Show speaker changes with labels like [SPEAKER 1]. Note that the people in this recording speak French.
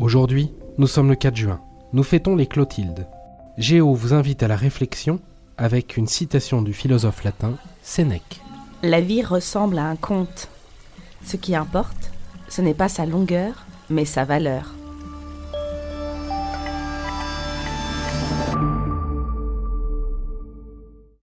[SPEAKER 1] Aujourd'hui, nous sommes le 4 juin. Nous fêtons les Clotildes. Géo vous invite à la réflexion avec une citation du philosophe latin Sénèque.
[SPEAKER 2] La vie ressemble à un conte. Ce qui importe, ce n'est pas sa longueur, mais sa valeur.